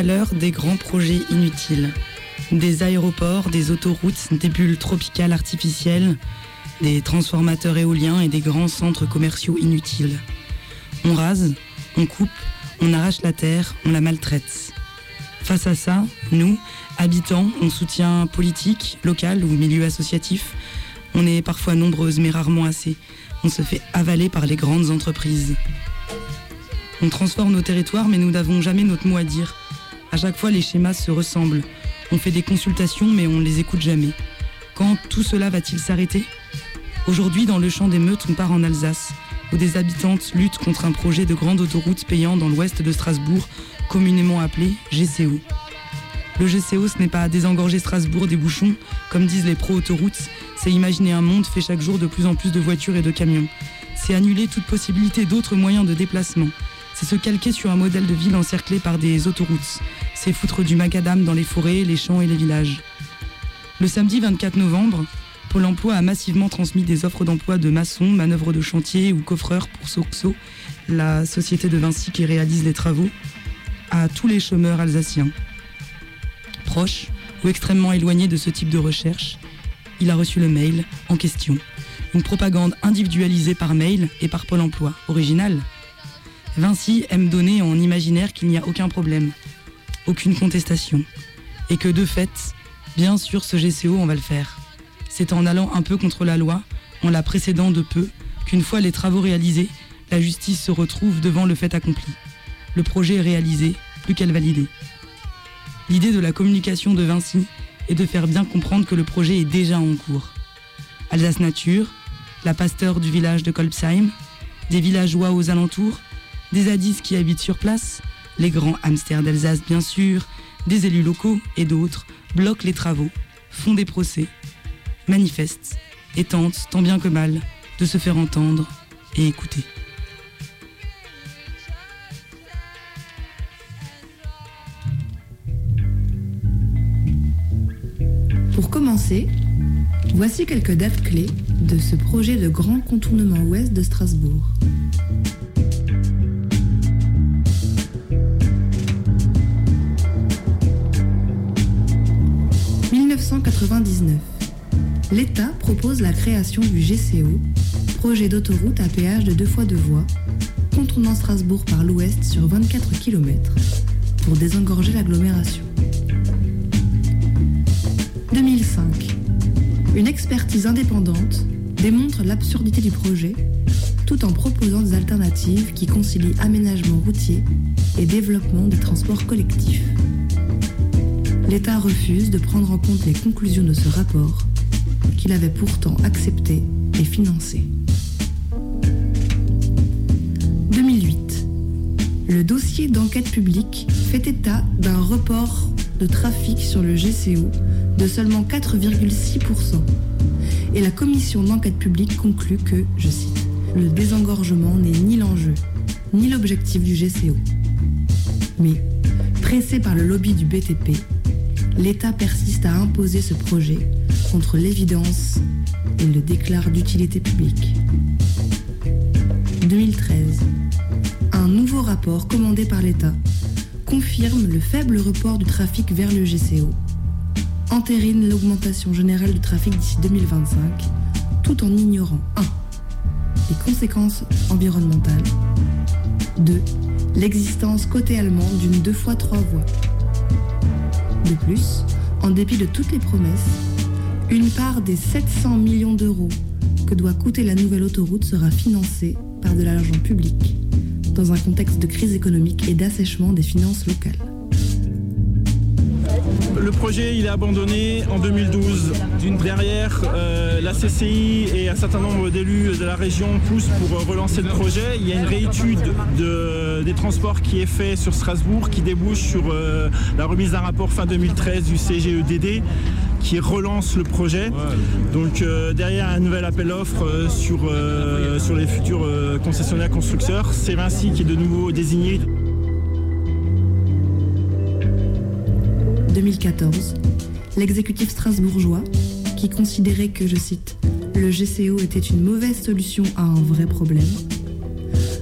Des grands projets inutiles. Des aéroports, des autoroutes, des bulles tropicales artificielles, des transformateurs éoliens et des grands centres commerciaux inutiles. On rase, on coupe, on arrache la terre, on la maltraite. Face à ça, nous, habitants, on soutient politique, local ou milieu associatif. On est parfois nombreuses mais rarement assez. On se fait avaler par les grandes entreprises. On transforme nos territoires mais nous n'avons jamais notre mot à dire. À chaque fois les schémas se ressemblent. On fait des consultations mais on ne les écoute jamais. Quand tout cela va-t-il s'arrêter? Aujourd'hui, dans le champ des meutes, on part en Alsace, où des habitantes luttent contre un projet de grande autoroute payant dans l'ouest de Strasbourg, communément appelé GCO. Le GCO, ce n'est pas désengorger Strasbourg des bouchons, comme disent les pro-autoroutes, c'est imaginer un monde fait chaque jour de plus en plus de voitures et de camions. C'est annuler toute possibilité d'autres moyens de déplacement. C'est se calquer sur un modèle de ville encerclé par des autoroutes. C'est foutre du macadam dans les forêts, les champs et les villages. Le samedi 24 novembre, Pôle emploi a massivement transmis des offres d'emploi de maçons, manœuvres de chantier ou coffreurs pour Soxo, la société de Vinci qui réalise les travaux, à tous les chômeurs alsaciens. Proches ou extrêmement éloignés de ce type de recherche, il a reçu le mail en question. Une propagande individualisée par mail et par Pôle emploi. Original Vinci aime donner en imaginaire qu'il n'y a aucun problème, aucune contestation, et que de fait, bien sûr, ce GCO, on va le faire. C'est en allant un peu contre la loi, en la précédant de peu, qu'une fois les travaux réalisés, la justice se retrouve devant le fait accompli. Le projet est réalisé, plus qu'à le valider. L'idée de la communication de Vinci est de faire bien comprendre que le projet est déjà en cours. Alsace Nature, la pasteur du village de Kolbsheim, des villageois aux alentours, des hadiths qui habitent sur place, les grands hamsters d'Alsace bien sûr, des élus locaux et d'autres bloquent les travaux, font des procès, manifeste et tente, tant bien que mal, de se faire entendre et écouter. Pour commencer, voici quelques dates clés de ce projet de grand contournement ouest de Strasbourg. 1999 l'État propose la création du GCO, projet d'autoroute à péage de deux fois deux voies, contournant Strasbourg par l'ouest sur 24 km, pour désengorger l'agglomération. 2005. Une expertise indépendante démontre l'absurdité du projet tout en proposant des alternatives qui concilient aménagement routier et développement des transports collectifs. L'État refuse de prendre en compte les conclusions de ce rapport qu'il avait pourtant accepté et financé. 2008. Le dossier d'enquête publique fait état d'un report de trafic sur le GCO de seulement 4,6%. Et la commission d'enquête publique conclut que, je cite, le désengorgement n'est ni l'enjeu, ni l'objectif du GCO. Mais, pressé par le lobby du BTP, l'État persiste à imposer ce projet contre l'évidence et le déclare d'utilité publique. 2013. Un nouveau rapport commandé par l'État confirme le faible report du trafic vers le GCO, entérine l'augmentation générale du trafic d'ici 2025, tout en ignorant 1. les conséquences environnementales, 2. l'existence côté allemand d'une deux fois trois voies. De plus, en dépit de toutes les promesses, une part des 700 millions d'euros que doit coûter la nouvelle autoroute sera financée par de l'argent public, dans un contexte de crise économique et d'assèchement des finances locales. Le projet il est abandonné en 2012. Derrière, euh, la CCI et un certain nombre d'élus de la région poussent pour relancer le projet. Il y a une réétude des transports qui est fait sur Strasbourg qui débouche sur euh, la remise d'un rapport fin 2013 du CGEDD qui relance le projet. Donc euh, derrière un nouvel appel d'offres euh, sur, euh, sur les futurs concessionnaires constructeurs, c'est Vinci qui est de nouveau désigné. 2014, l'exécutif strasbourgeois, qui considérait que, je cite, le GCO était une mauvaise solution à un vrai problème,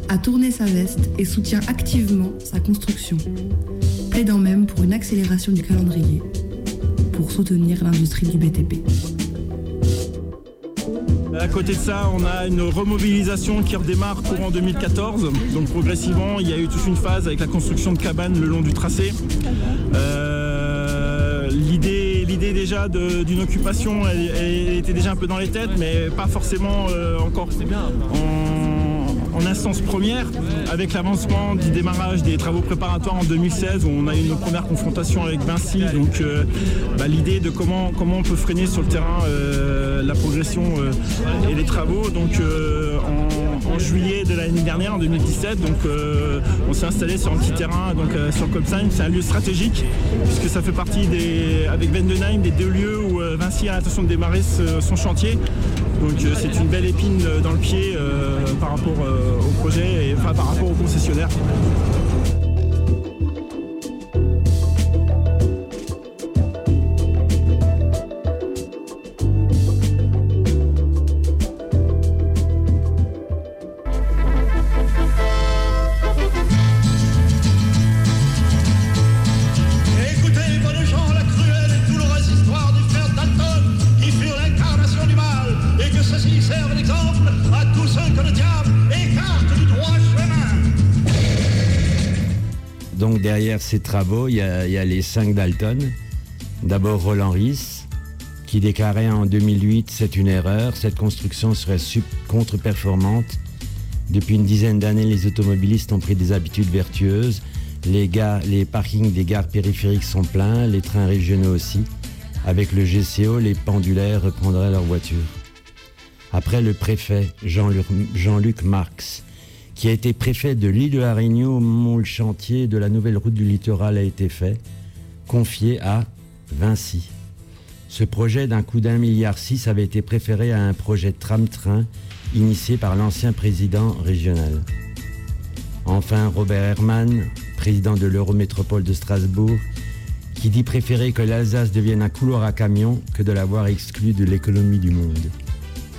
a tourné sa veste et soutient activement sa construction, plaidant même pour une accélération du calendrier pour soutenir l'industrie du BTP. À côté de ça, on a une remobilisation qui redémarre courant 2014. Donc progressivement, il y a eu toute une phase avec la construction de cabanes le long du tracé. Euh, l'idée, l'idée déjà d'une occupation, elle, était déjà un peu dans les têtes, mais pas forcément euh, encore en, en, instance première. Avec l'avancement du démarrage des travaux préparatoires en 2016, où on a eu une première confrontation avec Vinci. Donc euh, bah, l'idée de comment, comment on peut freiner sur le terrain la progression et les travaux. Donc juillet de l'année dernière, en 2017, donc on s'est installé sur un petit terrain donc sur Copsheim. C'est un lieu stratégique puisque ça fait partie des, avec Vendenheim des deux lieux où Vinci a l'intention de démarrer son chantier. Donc c'est une belle épine dans le pied par rapport au projet et par rapport au concessionnaire. Ces travaux, il y, a, les cinq Dalton. D'abord Roland Ries, qui déclarait en 2008 c'est une erreur, cette construction serait contre-performante. Depuis une dizaine d'années, les automobilistes ont pris des habitudes vertueuses. Les, les parkings des gares périphériques sont pleins, les trains régionaux aussi. Avec le GCO, les pendulaires reprendraient leur voiture. Après le préfet Jean-Luc Marx, qui a été préfet de l'île de la Réunion au moment où le chantier de la nouvelle route du littoral a été fait, confié à Vinci. Ce projet d'un coût d'un milliard six avait été préféré à un projet tram-train initié par l'ancien président régional. Enfin, Robert Herman, président de l'Eurométropole de Strasbourg, qui dit préférer que l'Alsace devienne un couloir à camion que de l'avoir exclu de l'économie du monde.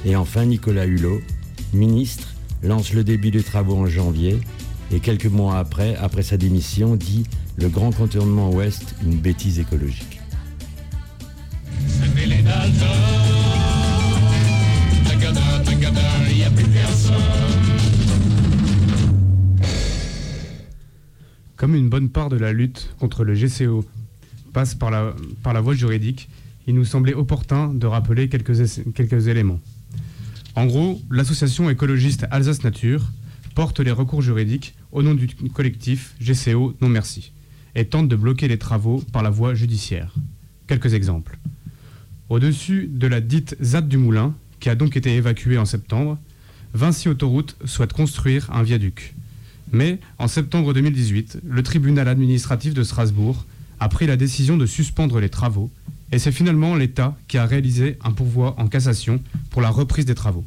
Et enfin, Nicolas Hulot, ministre lance le début des travaux en janvier et quelques mois après, après sa démission, dit le grand contournement ouest, une bêtise écologique. Comme une bonne part de la lutte contre le GCO passe par la, voie juridique, il nous semblait opportun de rappeler quelques éléments. En gros, l'association écologiste Alsace Nature porte les recours juridiques au nom du collectif GCO Non Merci et tente de bloquer les travaux par la voie judiciaire. Quelques exemples. Au-dessus de la dite ZAD du Moulin, qui a donc été évacuée en septembre, Vinci Autoroute souhaite construire un viaduc. Mais en septembre 2018, le tribunal administratif de Strasbourg a pris la décision de suspendre les travaux et c'est finalement l'État qui a réalisé un pourvoi en cassation pour la reprise des travaux.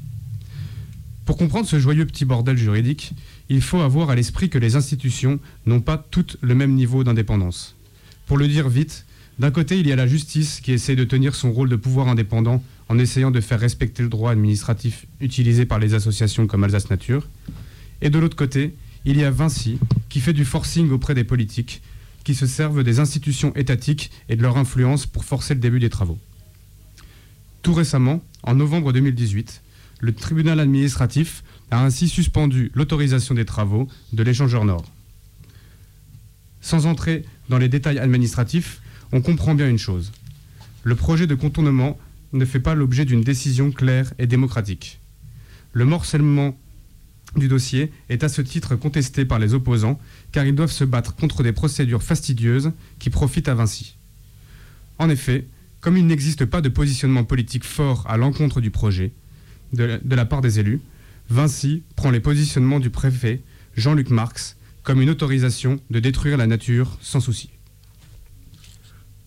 Pour comprendre ce joyeux petit bordel juridique, il faut avoir à l'esprit que les institutions n'ont pas toutes le même niveau d'indépendance. Pour le dire vite, d'un côté, il y a la justice qui essaie de tenir son rôle de pouvoir indépendant en essayant de faire respecter le droit administratif utilisé par les associations comme Alsace Nature. Et de l'autre côté, il y a Vinci qui fait du forcing auprès des politiques qui se servent des institutions étatiques et de leur influence pour forcer le début des travaux. Tout récemment, en novembre 2018, le tribunal administratif a ainsi suspendu l'autorisation des travaux de l'échangeur Nord. Sans entrer dans les détails administratifs, on comprend bien une chose. Le projet de contournement ne fait pas l'objet d'une décision claire et démocratique. Le morcellement du dossier est à ce titre contesté par les opposants car ils doivent se battre contre des procédures fastidieuses qui profitent à Vinci. En effet, comme il n'existe pas de positionnement politique fort à l'encontre du projet de, la part des élus, Vinci prend les positionnements du préfet Jean-Luc Marx comme une autorisation de détruire la nature sans souci.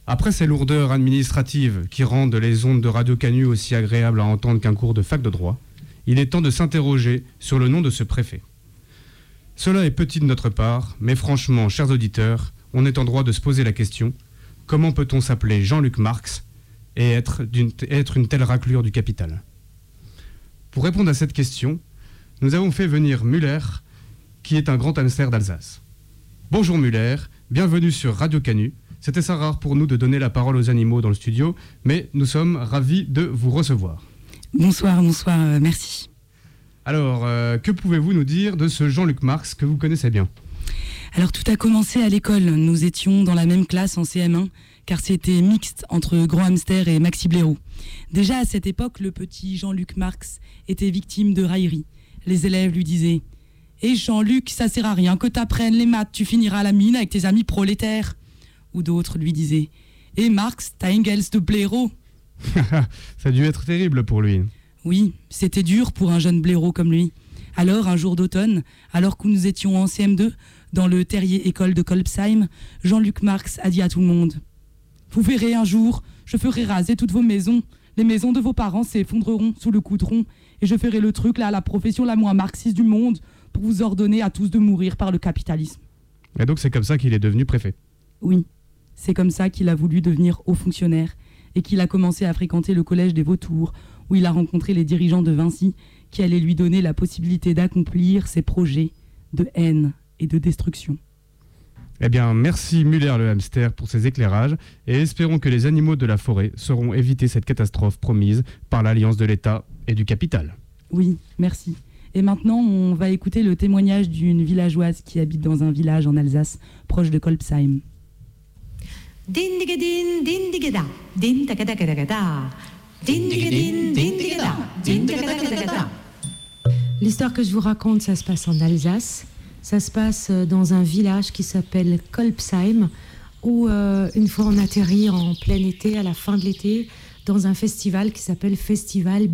Après ces lourdeurs administratives qui rendent les ondes de Radio Canu aussi agréables à entendre qu'un cours de fac de droit, il est temps de s'interroger sur le nom de ce préfet. Cela est petit de notre part, mais franchement, chers auditeurs, on est en droit de se poser la question comment peut-on s'appeler Jean-Luc Marx et être, être une telle raclure du capital? Pour répondre à cette question, nous avons fait venir Muller, qui est un grand hamster d'Alsace. Bonjour Muller, bienvenue sur Radio Canu. C'était ça rare pour nous de donner la parole aux animaux dans le studio, mais nous sommes ravis de vous recevoir. Bonsoir, bonsoir, euh, merci. Alors, euh, que pouvez-vous nous dire de ce Jean-Luc Marx que vous connaissez bien? Alors tout a commencé à l'école. Nous étions dans la même classe en CM1, car c'était mixte entre Grand Hamster et Maxi Blaireau. Déjà à cette époque, le petit Jean-Luc Marx était victime de raillerie. Les élèves lui disaient Et eh, Jean-Luc, ça sert à rien que t'apprennes les maths, tu finiras à la mine avec tes amis prolétaires ou d'autres lui disaient Et Marx, t'as Engels de blaireau Ça a dû être terrible pour lui. Oui, c'était dur pour un jeune blaireau comme lui. Alors, un jour d'automne, alors que nous étions en CM2, dans le terrier école de Kolbsheim, Jean-Luc Marx a dit à tout le monde Vous verrez un jour, je ferai raser toutes vos maisons. Les maisons de vos parents s'effondreront sous le coudron, et je ferai le truc là, la profession la moins marxiste du monde, pour vous ordonner à tous de mourir par le capitalisme. Et donc c'est comme ça qu'il est devenu préfet Oui. C'est comme ça qu'il a voulu devenir haut fonctionnaire et qu'il a commencé à fréquenter le collège des Vautours, où il a rencontré les dirigeants de Vinci qui allaient lui donner la possibilité d'accomplir ses projets de haine et de destruction. Eh bien, merci Muller le hamster pour ces éclairages et espérons que les animaux de la forêt sauront éviter cette catastrophe promise par l'alliance de l'État et du capital. Oui, merci. Et maintenant, on va écouter le témoignage d'une villageoise qui habite dans un village en Alsace, proche de Kolbsheim. L'histoire que je vous raconte, ça se passe en Alsace. Ça se passe euh, dans un village qui s'appelle Kolbsheim, où euh, une fois on atterrit en plein été, à la fin de l'été, dans un festival qui s'appelle Festival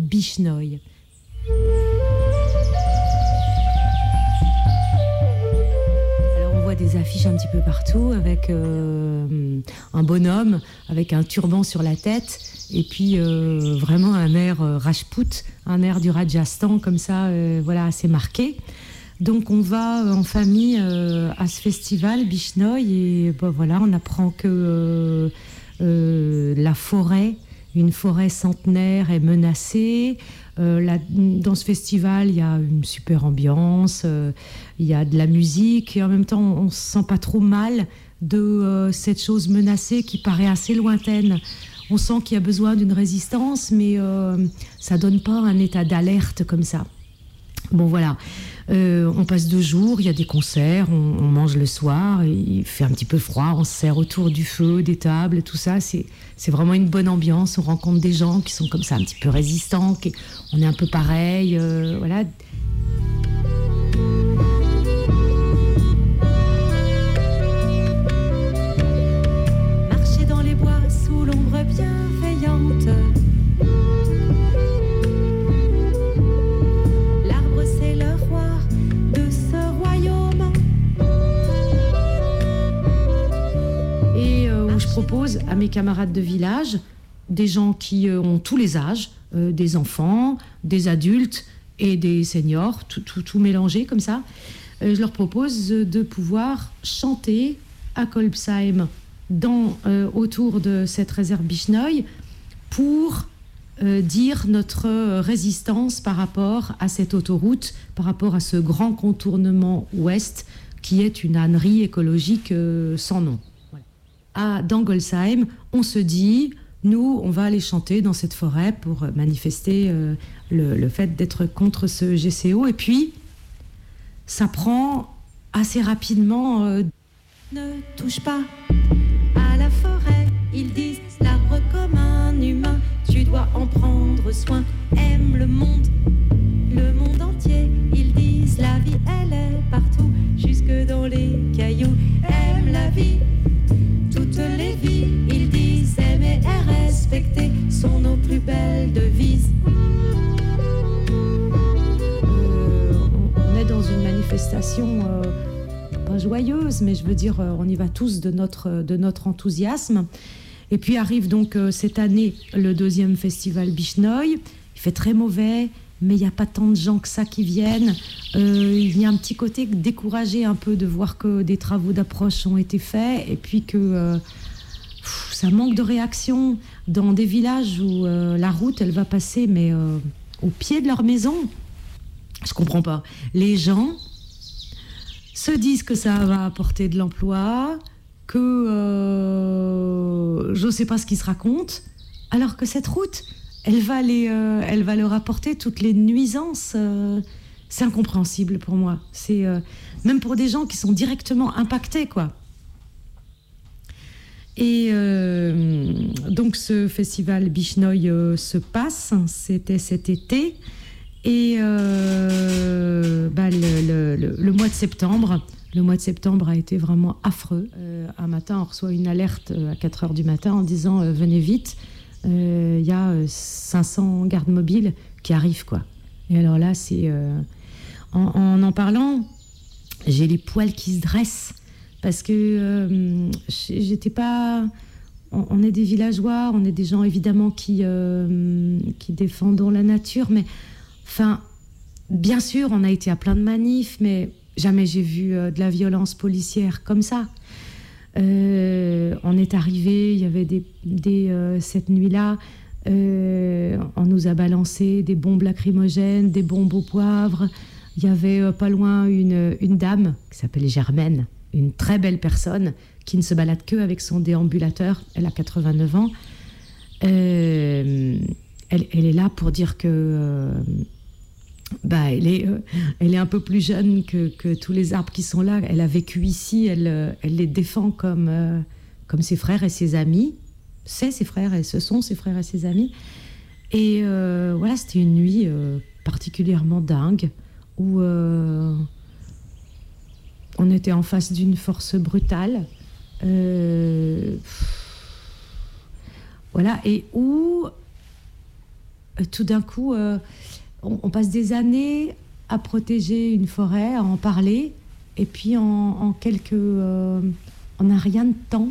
Des affiches un petit peu partout avec euh, un bonhomme avec un turban sur la tête et puis euh, vraiment un air euh, Rajput, un air du Rajasthan comme ça, voilà, assez marqué. Donc on va en famille à ce festival Bishnoy et bah, voilà, on apprend que la forêt, une forêt centenaire est menacée. Euh, dans ce festival, il y a une super ambiance, euh, il y a de la musique et en même temps, on ne se sent pas trop mal de euh, cette chose menacée qui paraît assez lointaine. On sent qu'il y a besoin d'une résistance, mais ça donne pas un état d'alerte comme ça. Bon voilà, on passe deux jours, il y a des concerts, on, mange le soir, il fait un petit peu froid, on se sert autour du feu, des tables, tout ça. C'est c'est vraiment une bonne ambiance. On rencontre des gens qui sont comme ça, un petit peu résistants. Qui, on est un peu pareil. Euh, voilà. Propose à mes camarades de village, des gens qui euh, ont tous les âges, euh, des enfants, des adultes et des seniors, tout, tout, tout mélangé comme ça. Euh, je leur propose de pouvoir chanter à Kolbsheim dans, autour de cette réserve Bichnoy pour dire notre résistance par rapport à cette autoroute, par rapport à ce grand contournement ouest qui est une ânerie écologique sans nom à Dangolsheim, on se dit, nous, on va aller chanter dans cette forêt pour manifester euh, le, fait d'être contre ce GCO. Et puis, ça prend assez rapidement. Euh, ne touche pas à la forêt, ils disent l'arbre comme un humain, tu dois en prendre soin, aime le monde, le monde entier, ils disent la vie, elle est partout, jusque dans les cailloux, aime la vie sont nos plus belles devises. Euh, on est dans une manifestation euh, pas joyeuse, mais je veux dire, euh, on y va tous de notre, de notre enthousiasme. Et puis arrive donc cette année le deuxième festival Bichnoy. Il fait très mauvais, mais il n'y a pas tant de gens que ça qui viennent. Il y a un petit côté découragé un peu de voir que des travaux d'approche ont été faits et puis que ça manque de réaction dans des villages où euh, la route elle va passer mais au pied de leur maison. Je comprends pas. Les gens se disent que ça va apporter de l'emploi, que euh, je ne sais pas ce qu'ils se racontent, alors que cette route, elle va, les, euh, elle va leur apporter toutes les nuisances. Euh, c'est incompréhensible pour moi. C'est même pour des gens qui sont directement impactés, quoi. Et donc ce festival Bichnoy se passe, c'était cet été. Et euh, bah, le, mois de septembre, le mois de septembre a été vraiment affreux. Euh, un matin, on reçoit une alerte euh, à 4 heures du matin en disant venez vite, il y a 500 gardes mobiles qui arrivent quoi. Et alors là, c'est en, en, parlant, j'ai les poils qui se dressent parce que j'étais pas on, est des villageois, on est des gens évidemment qui, qui défendons la nature, mais Enfin, bien sûr, on a été à plein de manifs, mais jamais j'ai vu euh, de la violence policière comme ça. Euh, on est arrivé, il y avait des, euh, cette nuit-là, on nous a balancé des bombes lacrymogènes, des bombes au poivre. Il y avait pas loin une, une dame qui s'appelait Germaine, une très belle personne qui ne se balade que avec son déambulateur. Elle a 89 ans. Elle, elle, est là pour dire que bah, elle, est, euh, elle est un peu plus jeune que, que, tous les arbres qui sont là. Elle a vécu ici, elle, euh, elle les défend comme, euh, comme ses frères et ses amis. C'est ses frères et ce sont ses frères et ses amis. Et voilà, c'était une nuit particulièrement dingue où on était en face d'une force brutale. Voilà, et où tout d'un coup on, passe des années à protéger une forêt, à en parler, et puis en, quelques... Euh, en un rien de temps,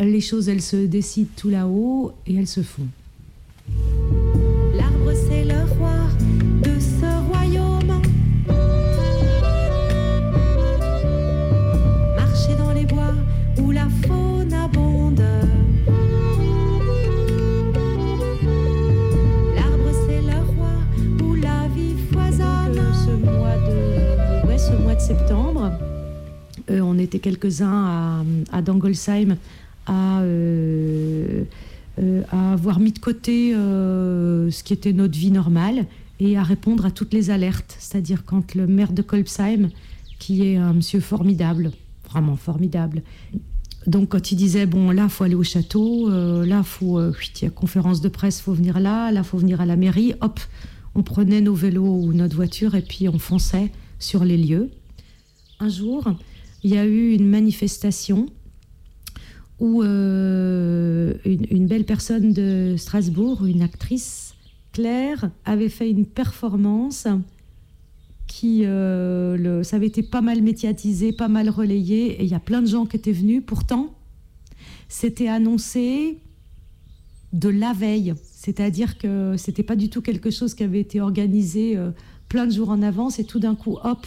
les choses, elles se décident tout là-haut et elles se font. Euh, on était quelques-uns à, Dangolsheim euh, euh, à, avoir mis de côté ce qui était notre vie normale et à répondre à toutes les alertes. C'est-à-dire quand le maire de Kolbsheim, qui est un monsieur formidable, vraiment formidable, donc quand il disait bon là faut aller au château, là faut il y a conférence de presse, faut venir là, là faut venir à la mairie, hop, on prenait nos vélos ou notre voiture et puis on fonçait sur les lieux un jour, il y a eu une manifestation où euh, une, belle personne de Strasbourg, une actrice, Claire, avait fait une performance qui, euh, ça avait été pas mal médiatisé, pas mal relayé, et il y a plein de gens qui étaient venus. Pourtant, c'était annoncé de la veille, c'est-à-dire que c'était pas du tout quelque chose qui avait été organisé euh, plein de jours en avance, et tout d'un coup, hop,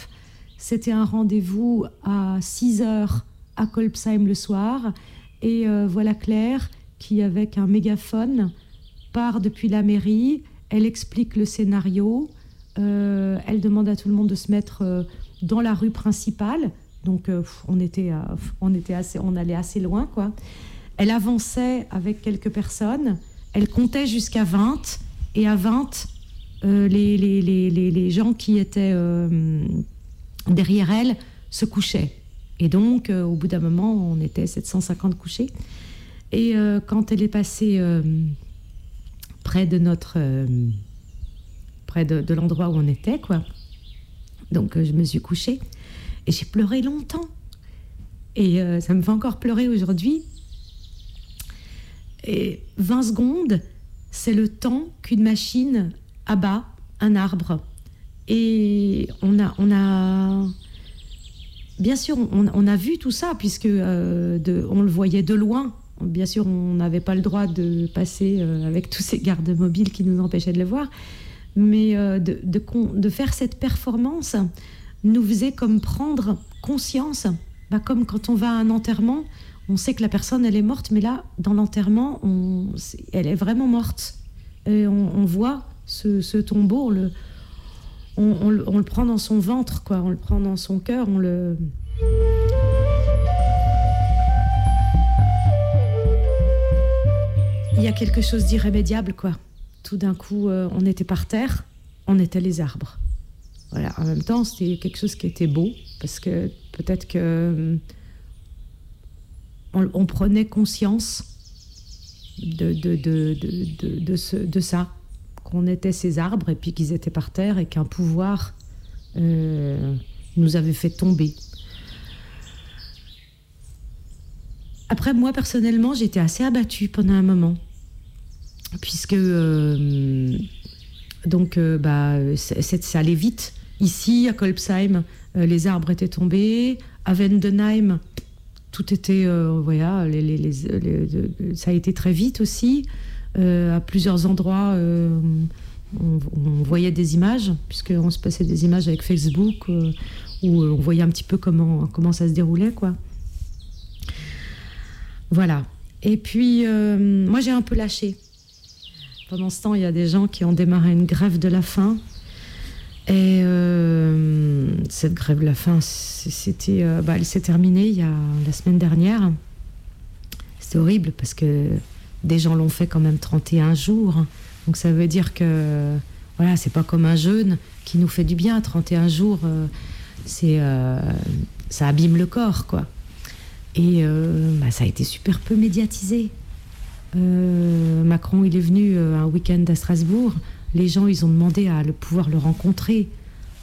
c'était un rendez-vous à 6 heures à Kolbsheim le soir. Et euh, voilà Claire qui, avec un mégaphone, part depuis la mairie. Elle explique le scénario. Euh, elle demande à tout le monde de se mettre euh, dans la rue principale. Donc on était, on était assez, on allait assez loin quoi. Elle avançait avec quelques personnes. Elle comptait jusqu'à 20 et à 20 les, les, les, les, gens qui étaient derrière elle se couchait. Et donc, euh, au bout d'un moment, on était 750 couchés. Et euh, quand elle est passée euh, près de notre. près de, l'endroit où on était, quoi. Donc, je me suis couchée. Et j'ai pleuré longtemps. Et ça me fait encore pleurer aujourd'hui. Et 20 secondes, c'est le temps qu'une machine abat un arbre et on a, on a bien sûr, on, a vu tout ça, puisque euh, on le voyait de loin. Bien sûr, on n'avait pas le droit de passer euh, avec tous ces gardes mobiles qui nous empêchaient de le voir. Mais euh, de, faire cette performance nous faisait comme prendre conscience, bah, comme quand on va à un enterrement, on sait que la personne, elle est morte, mais là, dans l'enterrement, elle est vraiment morte. On, voit ce, ce tombeau, le, on, le- prend dans son ventre, quoi. On le prend dans son cœur, on le. Il y a quelque chose d'irrémédiable, quoi. Tout d'un coup, euh, on était par terre, on était les arbres. Voilà. En même temps, c'était quelque chose qui était beau, parce que peut-être que euh, on, prenait conscience de, de, de, de, de ça, qu'on était ces arbres et puis qu'ils étaient par terre et qu'un pouvoir euh, nous avait fait tomber. Après, moi, personnellement, j'étais assez abattue pendant un moment. Puisque, euh, donc, euh, bah, ça allait vite. Ici, à Kolbsheim, euh, les arbres étaient tombés. À Vendenheim, tout était, voilà, ça a été très vite aussi. Euh, à plusieurs endroits, euh, on, voyait des images, puisqu'on se passait des images avec Facebook, euh, où on voyait un petit peu comment, comment ça se déroulait, quoi. Voilà. Et puis, moi, j'ai un peu lâché. Pendant ce temps, il y a des gens qui ont démarré une grève de la faim. Et cette grève de la faim, c'était, bah, elle s'est terminée il y a la semaine dernière. C'était horrible parce que des gens l'ont fait quand même 31 jours. Donc ça veut dire que voilà, c'est pas comme un jeûne qui nous fait du bien. 31 jours, euh, c'est euh, ça abîme le corps, quoi. Et euh, bah, ça a été super peu médiatisé. Macron, il est venu un week-end à Strasbourg. Les gens, ils ont demandé à le, pouvoir le rencontrer.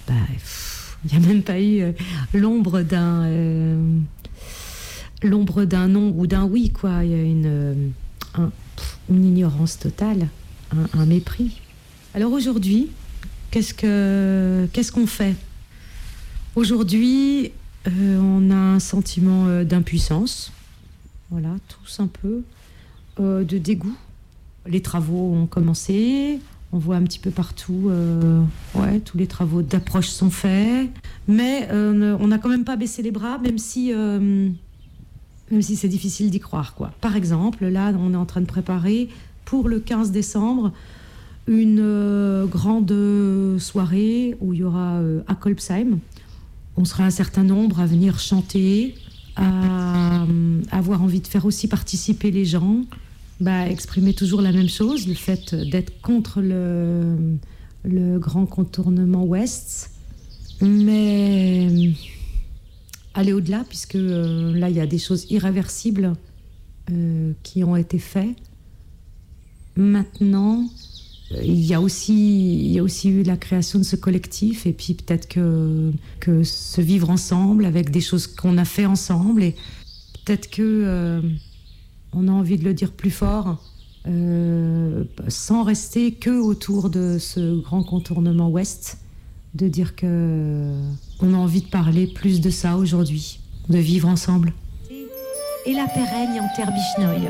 Bah, il n'y a même pas eu l'ombre d'un l'ombre d'un non ou d'un oui, quoi. Il y a une, une ignorance totale, un, mépris. Alors aujourd'hui, qu'est-ce que qu'est-ce qu'on fait? Aujourd'hui, euh, on a un sentiment euh, d'impuissance, voilà, tous un peu, euh, de dégoût. Les travaux ont commencé, on voit un petit peu partout, ouais, tous les travaux d'approche sont faits, mais on n'a quand même pas baissé les bras, même si, même si c'est difficile d'y croire, quoi. Par exemple, là, on est en train de préparer pour le 15 décembre une euh, grande soirée où il y aura euh, à Kolbsheim. On sera un certain nombre à venir chanter, à, à avoir envie de faire aussi participer les gens, bah, exprimer toujours la même chose, le fait d'être contre le, le grand contournement ouest, mais aller au-delà, puisque euh, là, il y a des choses irréversibles euh, qui ont été faites. Maintenant, il y, a aussi, il y a aussi eu la création de ce collectif et puis peut-être que, que se vivre ensemble avec des choses qu'on a fait ensemble et peut-être que euh, on a envie de le dire plus fort sans rester que autour de ce grand contournement ouest, de dire que on a envie de parler plus de ça aujourd'hui, de vivre ensemble. Et la pérenne en terre bichnoï.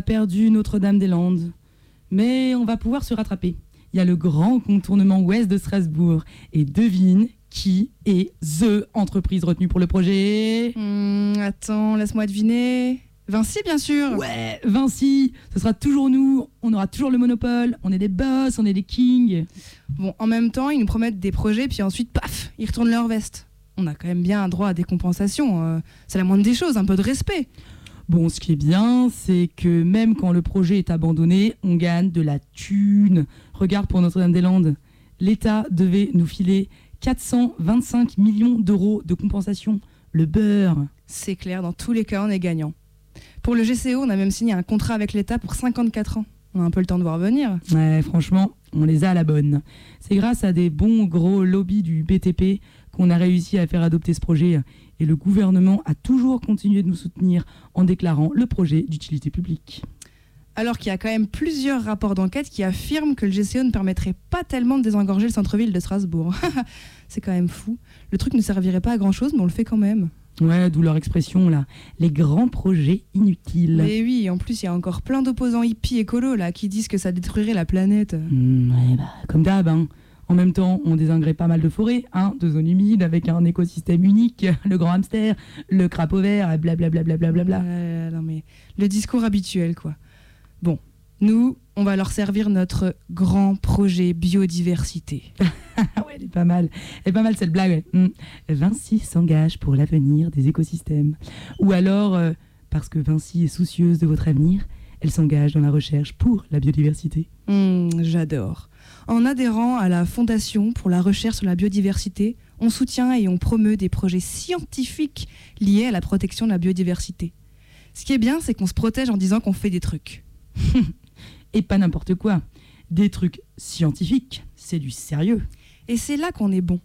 A perdu Notre-Dame-des-Landes, mais on va pouvoir se rattraper. Il y a le grand contournement ouest de Strasbourg. Et devine qui est THE entreprise retenue pour le projet Hmm, attends, laisse-moi deviner. Vinci, bien sûr. Ouais, Vinci, ce sera toujours nous, on aura toujours le monopole, on est des boss, on est des kings. Bon, en même temps, ils nous promettent des projets, puis ensuite, paf, ils retournent leur veste. On a quand même bien un droit à des compensations. euh, c'est la moindre des choses, un peu de respect. Bon, ce qui est bien, c'est que même quand le projet est abandonné, on gagne de la thune. Regarde pour Notre-Dame-des-Landes, l'État devait nous filer 425 millions d'euros de compensation. Le beurre. C'est clair, dans tous les cas, on est gagnant. Pour le GCO, on a même signé un contrat avec l'État pour 54 ans. On a un peu le temps de voir venir. Ouais, franchement, on les a à la bonne. C'est grâce à des bons gros lobbies du BTP qu'on a réussi à faire adopter ce projet. Et le gouvernement a toujours continué de nous soutenir en déclarant le projet d'utilité publique. Alors qu'il y a quand même plusieurs rapports d'enquête qui affirment que le GCO ne permettrait pas tellement de désengorger le centre-ville de Strasbourg. C'est quand même fou. Le truc ne servirait pas à grand-chose, mais on le fait quand même. Ouais, d'où leur expression là, les grands projets inutiles. Mais oui, en plus, il y a encore plein d'opposants hippies écolos là qui disent que ça détruirait la planète. Hmm, ouais, bah, comme d'hab, hein. En même temps, on désingrait pas mal de forêts, hein, de zones humides avec un écosystème unique, le grand hamster, le crapaud vert, blablabla. Bla, bla, bla, bla. Ouais, non mais le discours habituel quoi. Bon, nous, on va leur servir notre grand projet biodiversité. Ah ouais, elle est pas mal. Elle est pas mal cette blague. ouais. Hmm. Vinci s'engage pour l'avenir des écosystèmes. Ou alors, euh, parce que Vinci est soucieuse de votre avenir, elle s'engage dans la recherche pour la biodiversité. Hmm, J'adore. En adhérant à la Fondation pour la recherche sur la biodiversité, on soutient et on promeut des projets scientifiques liés à la protection de la biodiversité. Ce qui est bien, c'est qu'on se protège en disant qu'on fait des trucs. Et pas n'importe quoi. Des trucs scientifiques, c'est du sérieux. Et c'est là qu'on est bon.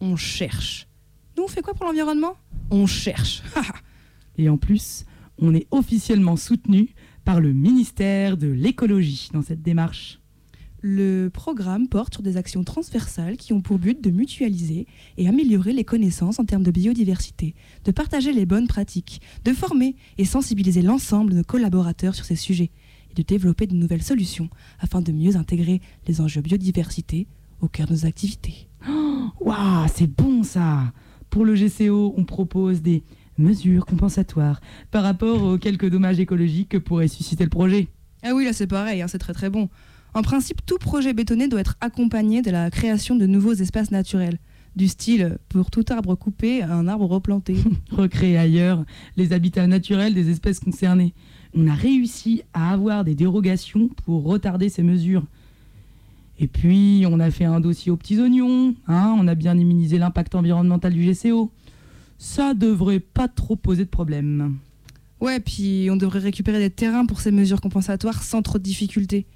On cherche. Nous, on fait quoi pour l'environnement? On cherche. Et en plus, on est officiellement soutenu par le ministère de l'écologie dans cette démarche. Le programme porte sur des actions transversales qui ont pour but de mutualiser et améliorer les connaissances en termes de biodiversité, de partager les bonnes pratiques, de former et sensibiliser l'ensemble de nos collaborateurs sur ces sujets et de développer de nouvelles solutions afin de mieux intégrer les enjeux biodiversité au cœur de nos activités. Waouh, c'est bon ça Pour le GCO, on propose des mesures compensatoires par rapport aux quelques dommages écologiques que pourrait susciter le projet. Ah oui, là c'est pareil, hein, c'est très très bon. En principe, tout projet bétonné doit être accompagné de la création de nouveaux espaces naturels, du style pour tout arbre coupé, un arbre replanté. Recréer ailleurs les habitats naturels des espèces concernées. On a réussi à avoir des dérogations pour retarder ces mesures. Et puis, on a fait un dossier aux petits oignons, hein, on a bien immunisé l'impact environnemental du GCO. Ça devrait pas trop poser de problème. Ouais, puis on devrait récupérer des terrains pour ces mesures compensatoires sans trop de difficultés.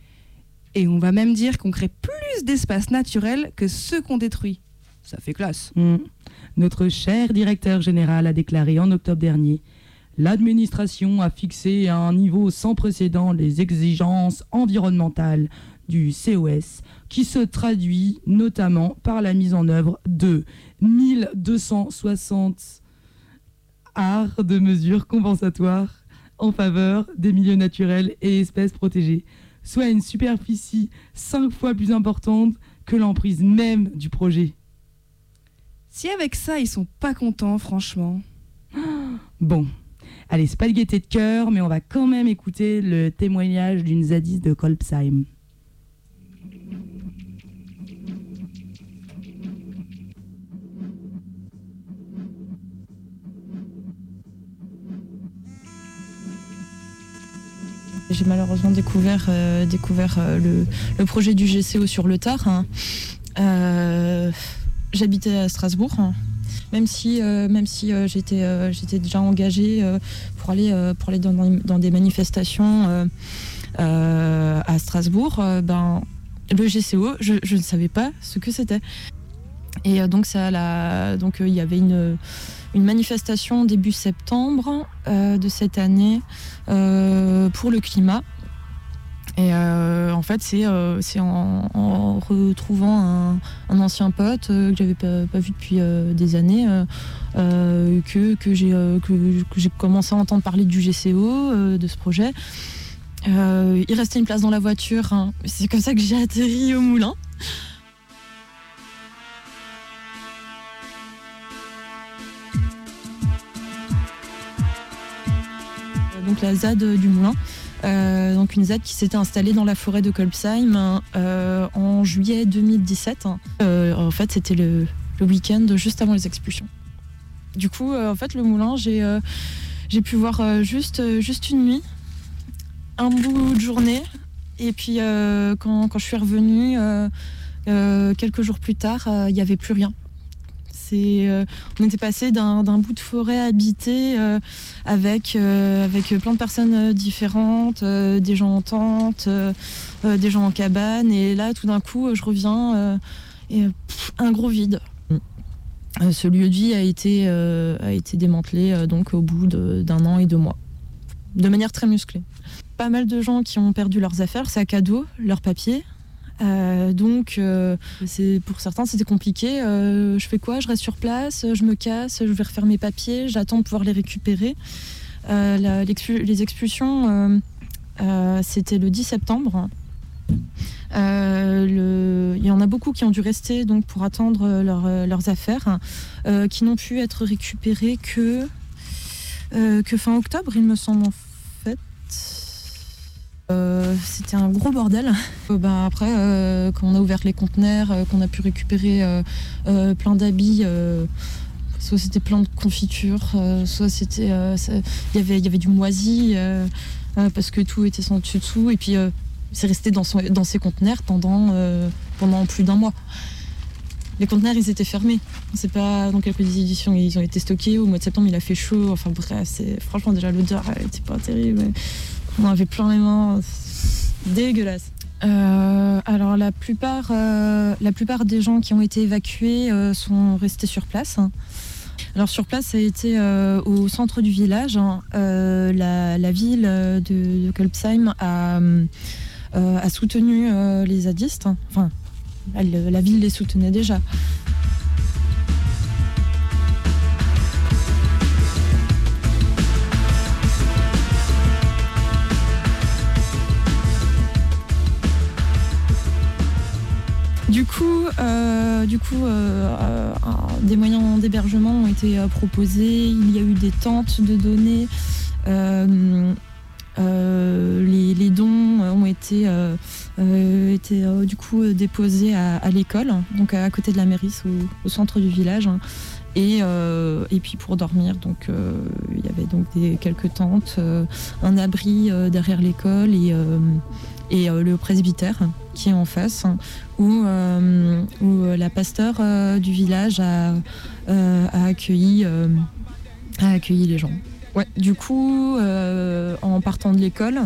Et on va même dire qu'on crée plus d'espaces naturels que ceux qu'on détruit. Ça fait classe. Hmm. Notre cher directeur général a déclaré en octobre dernier L'administration a fixé à un niveau sans précédent les exigences environnementales du COS, qui se traduit notamment par la mise en œuvre de 1260 arts de mesures compensatoires en faveur des milieux naturels et espèces protégées, soit une superficie cinq fois plus importante que l'emprise même du projet. Si avec ça, ils sont pas contents, franchement. Bon, allez, c'est pas de gaieté de cœur, mais on va quand même écouter le témoignage d'une zadiste de Kolbsheim. J'ai malheureusement découvert, euh, découvert euh, le, le projet du GCO sur le tard. hein. Euh, J'habitais à Strasbourg, hein. même si, j'étais déjà engagée pour aller, pour aller dans, dans des manifestations à Strasbourg. ben, le GCO, je, je ne savais pas ce que c'était. Et donc, ça, donc il y avait une, une manifestation début septembre euh, de cette année euh, pour le climat. Et en fait, c'est en, retrouvant un, ancien pote que j'avais pas, pas, vu depuis des années que, que j'ai commencé à entendre parler du GCO, de ce projet. il restait une place dans la voiture. Hein. C'est comme ça que j'ai atterri au moulin. La ZAD du Moulin. Euh, donc une ZAD qui s'était installée dans la forêt de Kolbsheim euh, en juillet 2017. Euh, en fait, c'était le, week-end juste avant les expulsions. Du coup, en fait, le moulin, j'ai pu voir juste, juste une nuit, un bout de journée. Et puis, quand, quand, je suis revenue, quelques jours plus tard, il n'y avait plus rien. Euh, on était passé d'un bout de forêt habité euh, avec, euh, avec plein de personnes différentes, des gens en tente, des gens en cabane. Et là, tout d'un coup, je reviens et un gros vide. ce lieu de vie a été, a été démantelé donc au bout d'un an et deux mois, de manière très musclée. Pas mal de gens qui ont perdu leurs affaires, sacs à dos, leurs papiers, euh, donc, euh, pour certains, c'était compliqué. Euh, je fais quoi? Je reste sur place, je me casse, je vais refaire mes papiers, j'attends de pouvoir les récupérer. les expulsions, c'était le 10 septembre. il y en a beaucoup qui ont dû rester donc pour attendre leurs affaires, qui n'ont pu être récupérées que fin octobre, il me semble en fait. Euh, c'était un gros bordel. Euh, bah, après, euh, quand on a ouvert les conteneurs, qu'on a pu récupérer plein d'habits, soit c'était plein de confitures, soit c'était, il y avait, y avait du moisi parce que tout était sans dessus dessous. Et puis c'est resté dans, dans ces conteneurs pendant, pendant plus d'un mois. Les conteneurs, ils étaient fermés. On ne sait pas dans quelle position ils ont été stockés. Au mois de septembre, il a fait chaud. Enfin bref, franchement déjà l'odeur, n'était pas terrible. On avait plein les mains. Dégueulasse. Euh, alors la plupart, euh, la plupart des gens qui ont été évacués euh, sont restés sur place. Alors sur place, ça a été au centre du village. Hein. La, ville de, de a, a, soutenu les zadistes. Enfin, la ville les soutenait déjà. Du coup, euh, du coup euh, euh, des moyens d'hébergement ont été proposés. Il y a eu des tentes de données. les, dons ont été, du coup déposés à, l'école, donc à, côté de la mairie, au, centre du village. Et, puis pour dormir, donc il y avait donc quelques tentes, un abri derrière l'école et euh, le presbytère qui est en face, où, euh, la pasteur euh, du village a, accueilli, les gens. Ouais, du coup, en partant de l'école,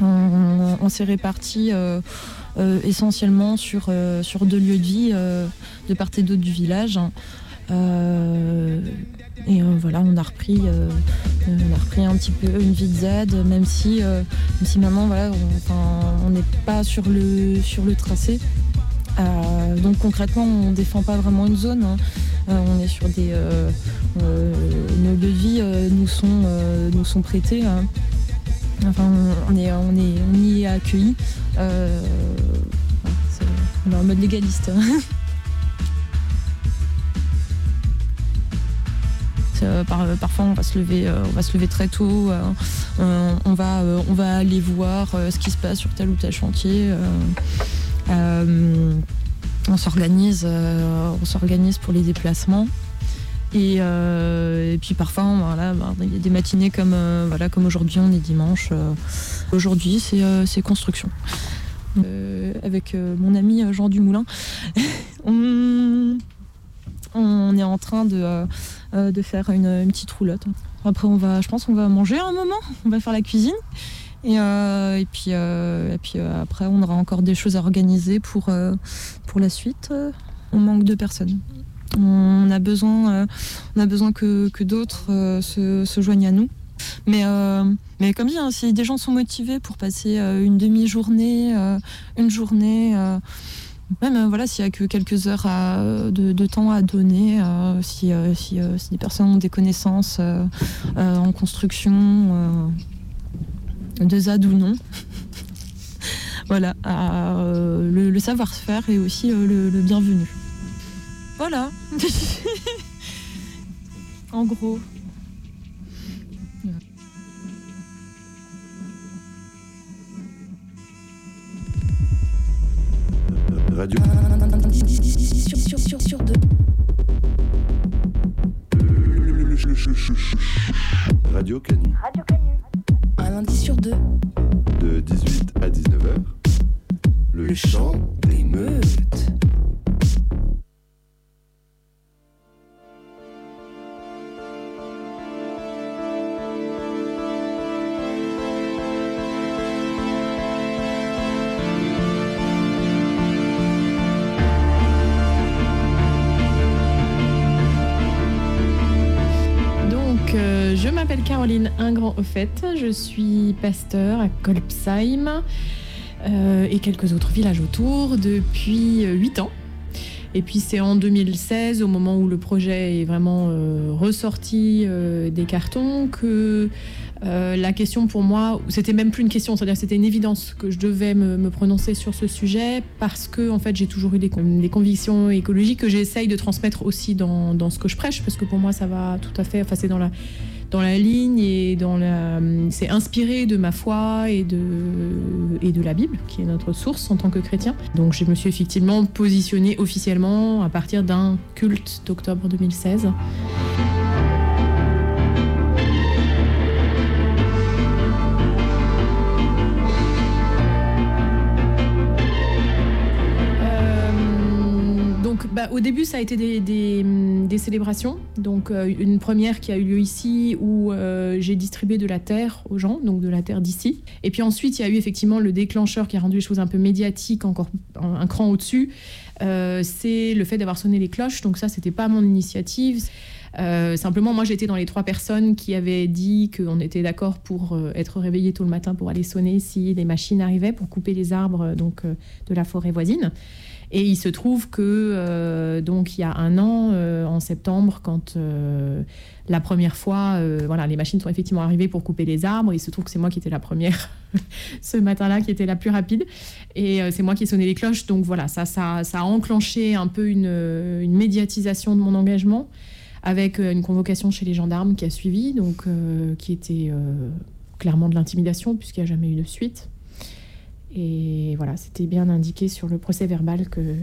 on, s'est répartis essentiellement sur deux lieux de vie de part et d'autre du village. Et euh, voilà, on a repris, euh, on a repris un petit peu une vie de Z, même si, euh, si maintenant voilà, on n'est pas sur le, sur le tracé. donc concrètement, on ne défend pas vraiment une zone. Hein. on est sur des. nos devis nous, sont, nous sont prêtés. Hein. Enfin, on, est, on, est, on y est accueillis. on est en mode légaliste. Euh, parfois, on va se lever, euh, on va se lever très tôt. Euh, on va, on va aller voir ce qui se passe sur tel ou tel chantier. on s'organise, on s'organise pour les déplacements. Et, puis parfois, bah, il y a des matinées comme, voilà, comme aujourd'hui, on est dimanche. aujourd'hui, c'est construction. avec mon ami Jean Dumoulin, on est en train de, euh, de faire une, petite roulotte. Après, on va, je pense qu'on va manger un moment, on va faire la cuisine. Et, euh, puis, euh, après, on aura encore des choses à organiser pour, pour la suite. On manque de personnes. On a besoin, on a besoin que, que d'autres se, joignent à nous. Mais, mais comme dit, hein, si des gens sont motivés pour passer une demi-journée, une journée, même euh, voilà, s'il y a que quelques heures de, temps à donner, euh, si, euh, si, des personnes ont des connaissances en construction, de ZAD ou non. voilà, le, savoir-faire est aussi le, le bienvenu. Voilà. en gros. Radio. Sur, sur, sur, sur deux. Radio Canu. Un lundi sur deux. De 18 à 19h. Le, chant Je suis pasteur à Kolbsheim euh, et quelques autres villages autour depuis 8 ans. Et puis c'est en 2016, au moment où le projet est vraiment euh, ressorti euh, des cartons, que euh, la question pour moi, c'était même plus une question, c'est-à-dire c'était une évidence que je devais me, prononcer sur ce sujet parce que en fait j'ai toujours eu des convictions écologiques que j'essaye de transmettre aussi dans, dans ce que je prêche parce que pour moi ça va tout à fait, enfin c'est dans la dans la ligne et dans la c'est inspiré de ma foi et de et de la Bible qui est notre source en tant que chrétien. Donc je me suis effectivement positionnée officiellement à partir d'un culte d'octobre 2016. Au début, ça a été des, des, hum, des célébrations. Donc, euh, une première qui a eu lieu ici où euh, j'ai distribué de la terre aux gens, donc de la terre d'ici. Et puis ensuite, il y a eu effectivement le déclencheur qui a rendu les choses un peu médiatiques, encore un, cran au-dessus. Euh, c'est le fait d'avoir sonné les cloches. Donc, ça, c'était pas mon initiative. Simplement, moi, j'étais dans les trois personnes qui avaient dit qu'on était d'accord pour être réveillés tôt le matin pour aller sonner si les machines arrivaient pour couper les arbres donc de la forêt voisine. Et il se trouve que euh, donc il y a un an, euh, en septembre, quand euh, la première fois, voilà, les machines sont effectivement arrivées pour couper les arbres. Il se trouve que c'est moi qui étais la première ce matin-là, qui était la plus rapide, et c'est moi qui ai sonné les cloches. Donc voilà, ça, ça, ça a enclenché un peu une, médiatisation de mon engagement avec une convocation chez les gendarmes qui a suivi, donc qui était clairement de l'intimidation puisqu'il n'y a jamais eu de suite. Et voilà, c'était bien indiqué sur le procès verbal que,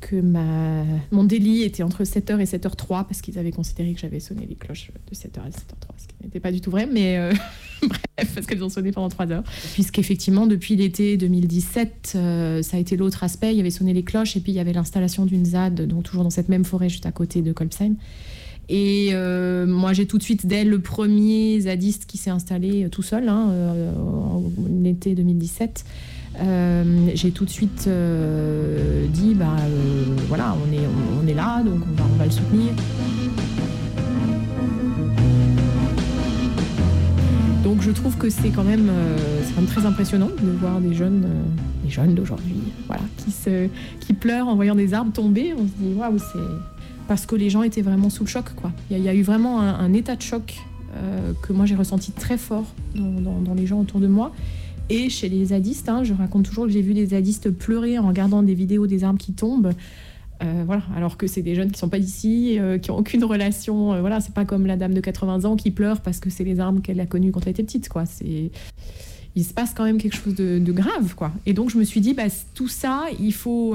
que ma, mon délit était entre 7h et 7h03 parce qu'ils avaient considéré que j'avais sonné les cloches de 7h à 7h03, ce qui n'était pas du tout vrai, mais euh, bref, parce qu'elles ont sonné pendant 3 heures. Puisqu'effectivement, depuis l'été 2017, euh, ça a été l'autre aspect, il y avait sonné les cloches et puis il y avait l'installation d'une ZAD, donc toujours dans cette même forêt juste à côté de Kolbsheim. Et euh, moi, j'ai tout de suite, dès le premier zadiste qui s'est installé euh, tout seul, hein, euh, l'été 2017, euh, j'ai tout de suite dit, bah voilà, on est, on, est là, donc on va, on va le soutenir. Donc je trouve que c'est quand même, quand même très impressionnant de voir des jeunes, des jeunes d'aujourd'hui, voilà, qui se, qui pleurent en voyant des arbres tomber. On se dit waouh, c'est parce que les gens étaient vraiment sous le choc. Il y, a- eu vraiment un, état de choc euh, que moi j'ai ressenti très fort dans, les gens autour de moi. Et chez les zadistes, hein, je raconte toujours que j'ai vu des zadistes pleurer en regardant des vidéos des arbres qui tombent. Euh, voilà, alors que c'est des jeunes qui sont pas d'ici, euh, qui ont aucune relation. euh, voilà, c'est pas comme la dame de 80 ans qui pleure parce que c'est les arbres qu'elle a connus quand elle était petite, quoi. C'est il se passe quand même quelque chose de, grave, quoi. Et donc je me suis dit, bah, tout ça, il faut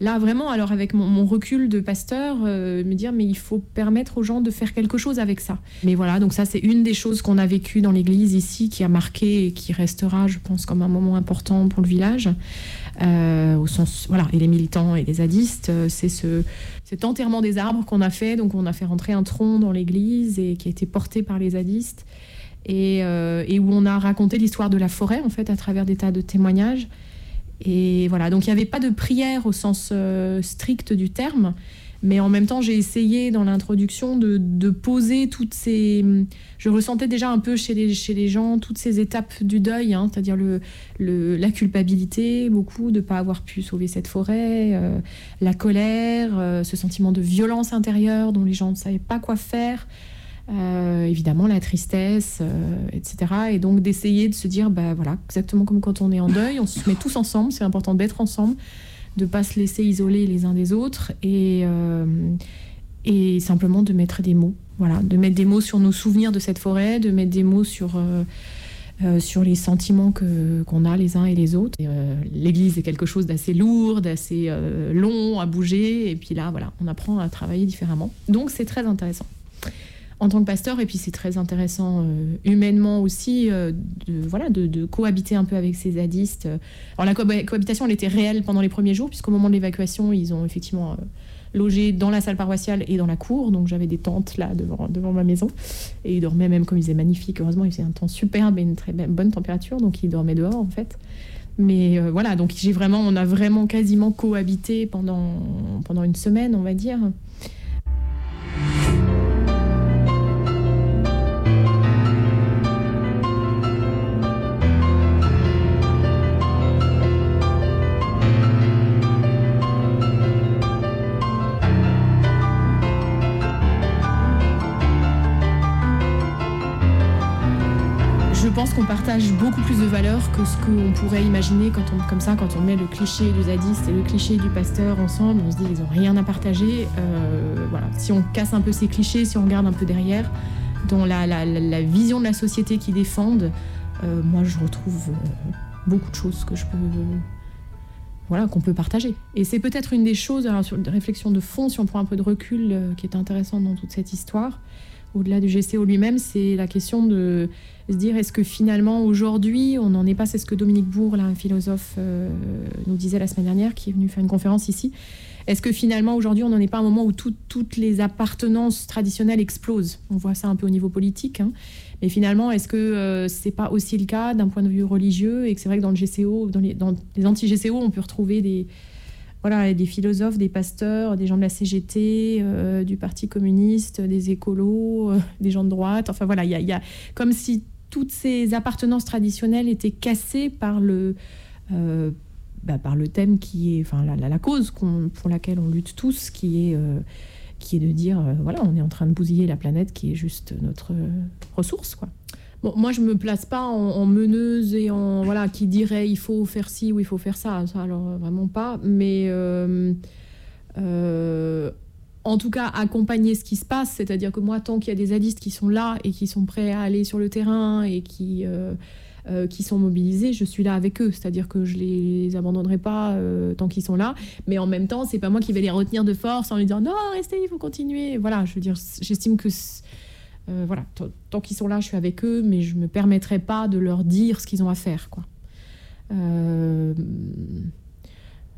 là vraiment, alors avec mon, recul de pasteur, euh, me dire, mais il faut permettre aux gens de faire quelque chose avec ça. Mais voilà, donc ça c'est une des choses qu'on a vécues dans l'église ici, qui a marqué et qui restera, je pense, comme un moment important pour le village. Euh, au sens, voilà, et les militants et les zadistes, euh, c'est ce, cet enterrement des arbres qu'on a fait. Donc on a fait rentrer un tronc dans l'église et qui a été porté par les zadistes et où on a raconté l'histoire de la forêt en fait à travers des tas de témoignages. Et voilà, donc il n'y avait pas de prière au sens euh, strict du terme, Mais en même temps, j'ai essayé dans l'introduction de, poser toutes ces. Je ressentais déjà un peu chez les, chez les gens toutes ces étapes du deuil, hein, c'est-à-dire le, le- la culpabilité, beaucoup de ne pas avoir pu sauver cette forêt, euh, la colère, euh, ce sentiment de violence intérieure dont les gens ne savaient pas quoi faire. Euh, évidemment la tristesse, euh, etc. Et donc d'essayer de se dire, bah voilà, exactement comme quand on est en deuil, on se met tous ensemble, c'est important d'être ensemble, de pas se laisser isoler les uns des autres et, euh, et simplement de mettre des mots, voilà, de mettre des mots sur nos souvenirs de cette forêt, de mettre des mots sur sur les sentiments que qu'on a les uns et les autres. L'église est quelque chose d'assez lourd, d'assez long à bouger, et puis là, voilà, on apprend à travailler différemment. Donc c'est très intéressant en tant que pasteur, et puis c'est très intéressant euh, humainement aussi euh, de, voilà, de, cohabiter un peu avec ces zadistes. Alors la co- cohabitation, elle était réelle pendant les premiers jours, puisqu'au moment de l'évacuation, ils ont effectivement euh, logé dans la salle paroissiale et dans la cour, donc j'avais des tentes là devant, devant ma maison, et ils dormaient même comme ils faisaient magnifique, heureusement il faisait un temps superbe et une très bonne température, donc ils dormaient dehors en fait. Mais voilà, donc j'ai vraiment, on a vraiment quasiment cohabité pendant, pendant une semaine, on va dire. Partage beaucoup plus de valeurs que ce qu'on pourrait imaginer quand on, comme ça, quand on met le cliché du zadiste et le cliché du pasteur ensemble, on se dit ils ont rien à partager. Euh, voilà. Si on casse un peu ces clichés, si on regarde un peu derrière, dans la, la- vision de la société qu'ils défendent, euh, moi je retrouve euh, beaucoup de choses que je peux voilà, qu'on peut partager. Et c'est peut-être une des choses, alors sur de réflexion de fond, si on prend un peu de recul, qui est intéressante dans toute cette histoire, au-delà du GCO lui-même, c'est la question de se dire est-ce que finalement aujourd'hui, on n'en est pas, c'est ce que Dominique Bourg, là, un philosophe, euh, nous disait la semaine dernière, qui est venu faire une conférence ici, est-ce que finalement aujourd'hui, on n'en est pas à un moment où tout- toutes les appartenances traditionnelles explosent? On voit ça un peu au niveau politique, hein. mais finalement, est-ce que euh, c'est pas aussi le cas d'un point de vue religieux et que c'est vrai que dans le GCO, dans les, dans les anti-GCO, on peut retrouver des, voilà, des philosophes, des pasteurs, des gens de la CGT, euh, du Parti communiste, des écolos, euh, des gens de droite. Enfin voilà, il y a, comme si toutes ces appartenances traditionnelles étaient cassées par le, euh, bah, par le thème qui est, enfin la, la- la cause pour laquelle on lutte tous, qui est, qui est de dire, voilà, on est en train de bousiller la planète qui est juste notre ressource, quoi. Moi, je me place pas en, en meneuse et en voilà qui dirait il faut faire ci ou il faut faire ça. Ça, alors euh, vraiment pas. Mais euh, euh, en tout cas, accompagner ce qui se passe, c'est-à-dire que moi, tant qu'il y a des zadistes qui sont là et qui sont prêts à aller sur le terrain et qui qui sont mobilisés, je suis là avec eux. C'est-à-dire que je les abandonnerai pas tant qu'ils sont là. Mais en même temps, c'est pas moi qui vais les retenir de force en lui disant non, restez, il faut continuer. Voilà, je veux dire, j'estime que euh, voilà, tant qu'ils sont là, je suis avec eux, mais je me permettrai pas de leur dire ce qu'ils ont à faire, quoi. Euh,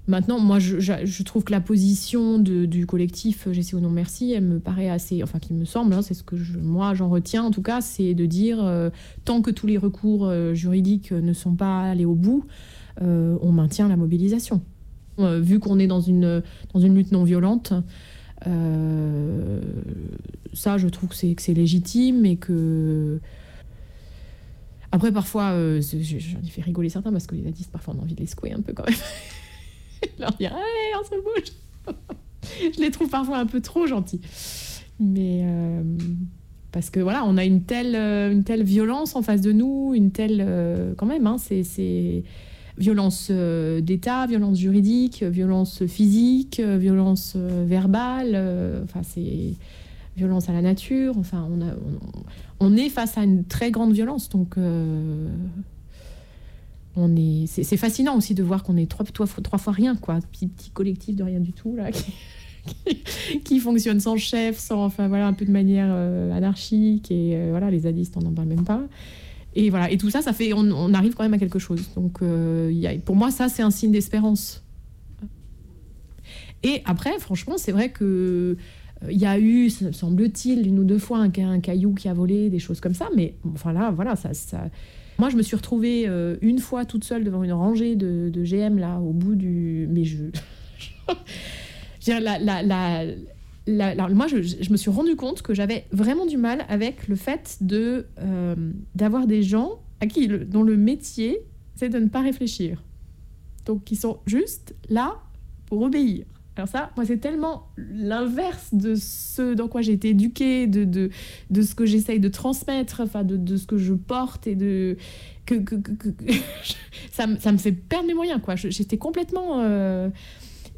Maintenant, moi, je, trouve que la position du collectif GCO Non Merci, elle me paraît assez, enfin, qui me semble, hein, c'est ce que moi j'en retiens en tout cas, c'est de dire euh, tant que tous les recours euh, juridiques ne sont pas allés au bout, euh, on maintient la mobilisation. Euh, vu qu'on est dans une, dans une lutte non violente, euh, ça, je trouve que c'est légitime et que. Après, parfois, euh, j'en ai fait rigoler certains parce que les zadistes, parfois, on a envie de les secouer un peu quand même. leur dire Allez, on se bouge Je les trouve parfois un peu trop gentils. Mais. euh, parce que voilà, on a une telle, euh, une telle violence en face de nous, une telle. quand même, hein, c'est. Violence euh, d'État, violence juridique, violence physique, euh, violence euh, verbale, enfin c'est violence à la nature. Enfin, on, a- on, est face à une très grande violence, donc on est. C'est fascinant aussi de voir qu'on est trois, trois, fois- trois fois rien, quoi, petit, petit collectif de rien du tout là, qui, fonctionne sans chef, sans, enfin voilà, un peu de manière anarchique et voilà, les zadistes on n'en parle même pas. Et voilà, et tout ça, ça fait, on, arrive quand même à quelque chose. Donc, euh, pour moi, ça, c'est un signe d'espérance. Et après, franchement, c'est vrai que euh, il y a eu, se- semble-t-il, une ou deux fois un, ca- un caillou qui a volé, des choses comme ça. Mais enfin là, voilà, ça, ça- Moi, je me suis retrouvée euh, une fois toute seule devant une rangée de, de GM là, au bout du. Mais je. Je veux dire, la- la- la- la- moi, je, me suis rendu compte que j'avais vraiment du mal avec le fait de euh, d'avoir des gens à qui dont le métier c'est de ne pas réfléchir. Donc, qui sont juste là pour obéir. Alors ça, moi, c'est tellement l'inverse de ce dans quoi j'ai été éduquée, de, de, de ce que j'essaye de transmettre, enfin, de, de ce que je porte et de... Que, ça, ça me fait perdre mes moyens, quoi. J'étais complètement... euh,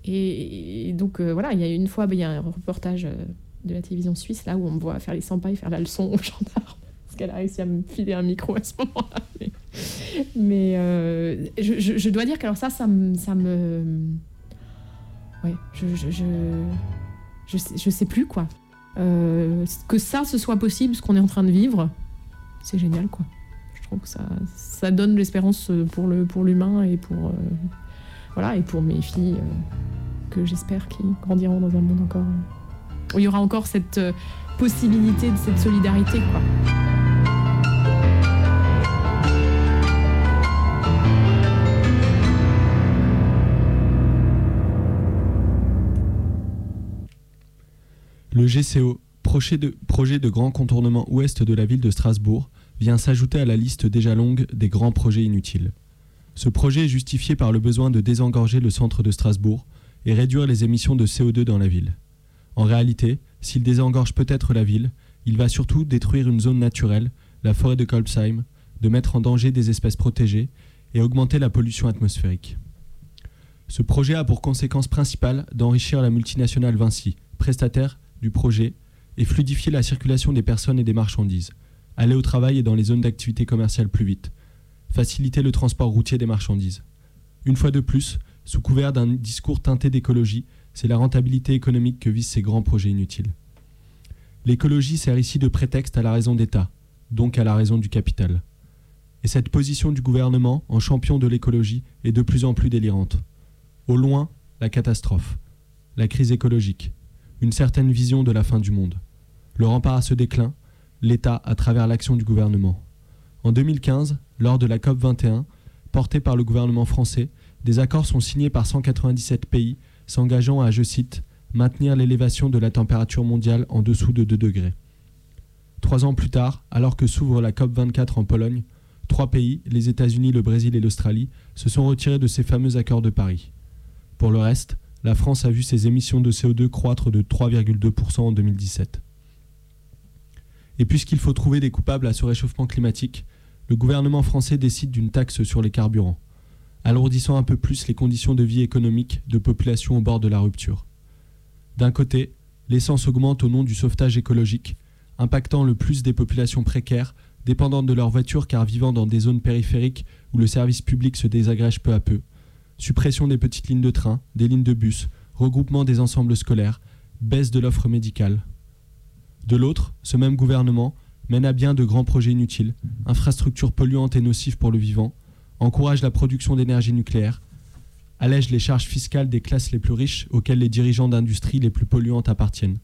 et, donc, euh, voilà, il y a une fois, ben, il y a un reportage euh, de la télévision suisse, là, où on me voit faire les 100 pas et faire la leçon aux gendarmes. Parce qu'elle a réussi à me filer un micro à ce moment-là. Mais, euh, je, dois dire que alors ça, ça me... Ouais, je, je, sais, je sais plus, quoi. Que ça, ce soit possible, ce qu'on est en train de vivre, c'est génial, quoi. Je trouve que ça, ça donne l'espérance pour le pour l'humain et pour... voilà, et pour mes filles euh, que j'espère qui grandiront dans un monde encore euh, où il y aura encore cette euh, possibilité de cette solidarité. Le GCO, projet de grand contournement ouest de la ville de Strasbourg, vient s'ajouter à la liste déjà longue des grands projets inutiles. Ce projet est justifié par le besoin de désengorger le centre de Strasbourg et réduire les émissions de CO2 dans la ville. En réalité, s'il désengorge peut-être la ville, il va surtout détruire une zone naturelle, la forêt de Kolbsheim, de mettre en danger des espèces protégées et augmenter la pollution atmosphérique. Ce projet a pour conséquence principale d'enrichir la multinationale Vinci, prestataire du projet, et fluidifier la circulation des personnes et des marchandises, aller au travail et dans les zones d'activité commerciale plus vite, faciliter le transport routier des marchandises. Une fois de plus, sous couvert d'un discours teinté d'écologie, c'est la rentabilité économique que visent ces grands projets inutiles. L'écologie sert ici de prétexte à la raison d'État, donc à la raison du capital. Et cette position du gouvernement, en champion de l'écologie, est de plus en plus délirante. Au loin, la catastrophe, la crise écologique, une certaine vision de la fin du monde. Le rempart à ce déclin, l'État à travers l'action du gouvernement. En 2015, lors de la COP 21, portée par le gouvernement français, des accords sont signés par 197 pays s'engageant à, je cite, maintenir l'élévation de la température mondiale en dessous de 2 degrés. Trois ans plus tard, alors que s'ouvre la COP 24 en Pologne, trois pays, les États-Unis, le Brésil et l'Australie, se sont retirés de ces fameux accords de Paris. Pour le reste, la France a vu ses émissions de CO2 croître de 3,2% en 2017. Et puisqu'il faut trouver des coupables à ce réchauffement climatique, le gouvernement français décide d'une taxe sur les carburants, alourdissant un peu plus les conditions de vie économique de populations au bord de la rupture. D'un côté, l'essence augmente au nom du sauvetage écologique, impactant le plus des populations précaires, dépendantes de leur voiture car vivant dans des zones périphériques où le service public se désagrège peu à peu, suppression des petites lignes de train, des lignes de bus, regroupement des ensembles scolaires, baisse de l'offre médicale. De l'autre, ce même gouvernement mène à bien de grands projets inutiles, infrastructures polluantes et nocives pour le vivant, encourage la production d'énergie nucléaire, allège les charges fiscales des classes les plus riches auxquelles les dirigeants d'industries les plus polluantes appartiennent.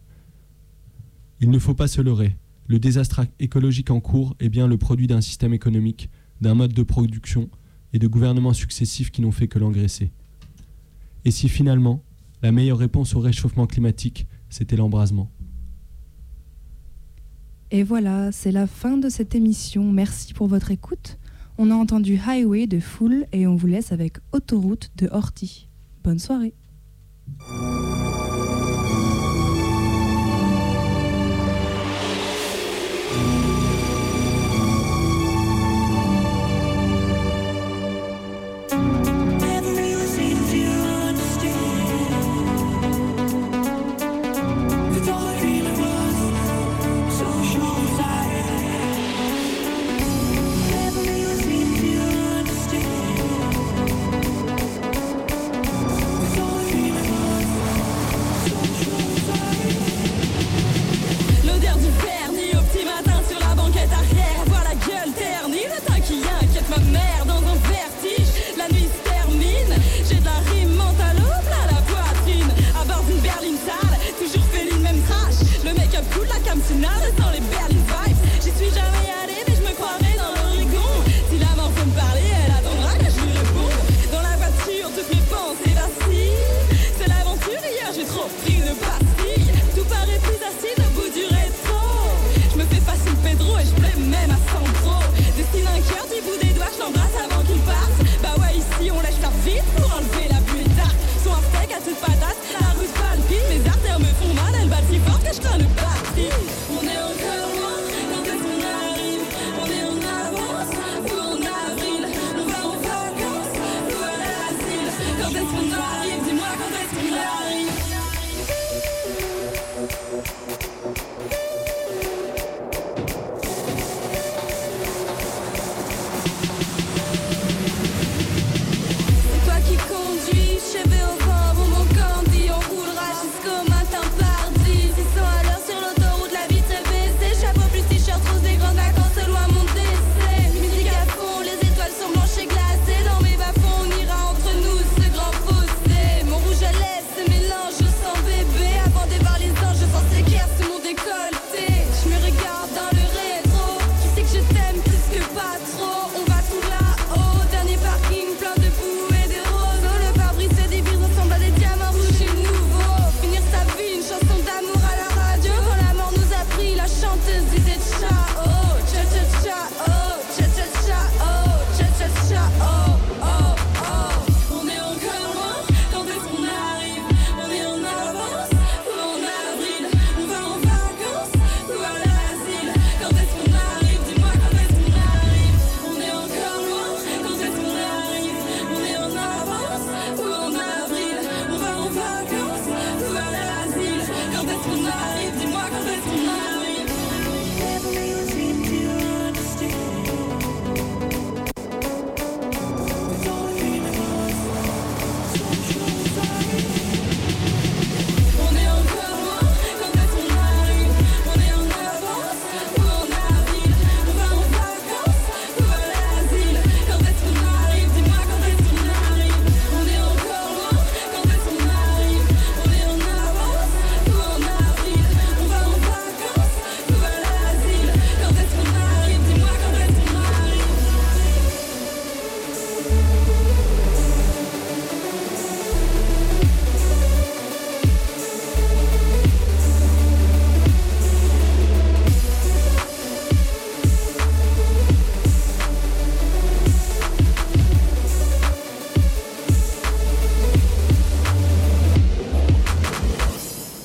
Il ne faut pas se leurrer, le désastre écologique en cours est bien le produit d'un système économique, d'un mode de production et de gouvernements successifs qui n'ont fait que l'engraisser. Et si finalement, la meilleure réponse au réchauffement climatique, c'était l'embrasement? Et voilà, c'est la fin de cette émission. Merci pour votre écoute. On a entendu Highway de Fool et on vous laisse avec Autoroute de Horty. Bonne soirée.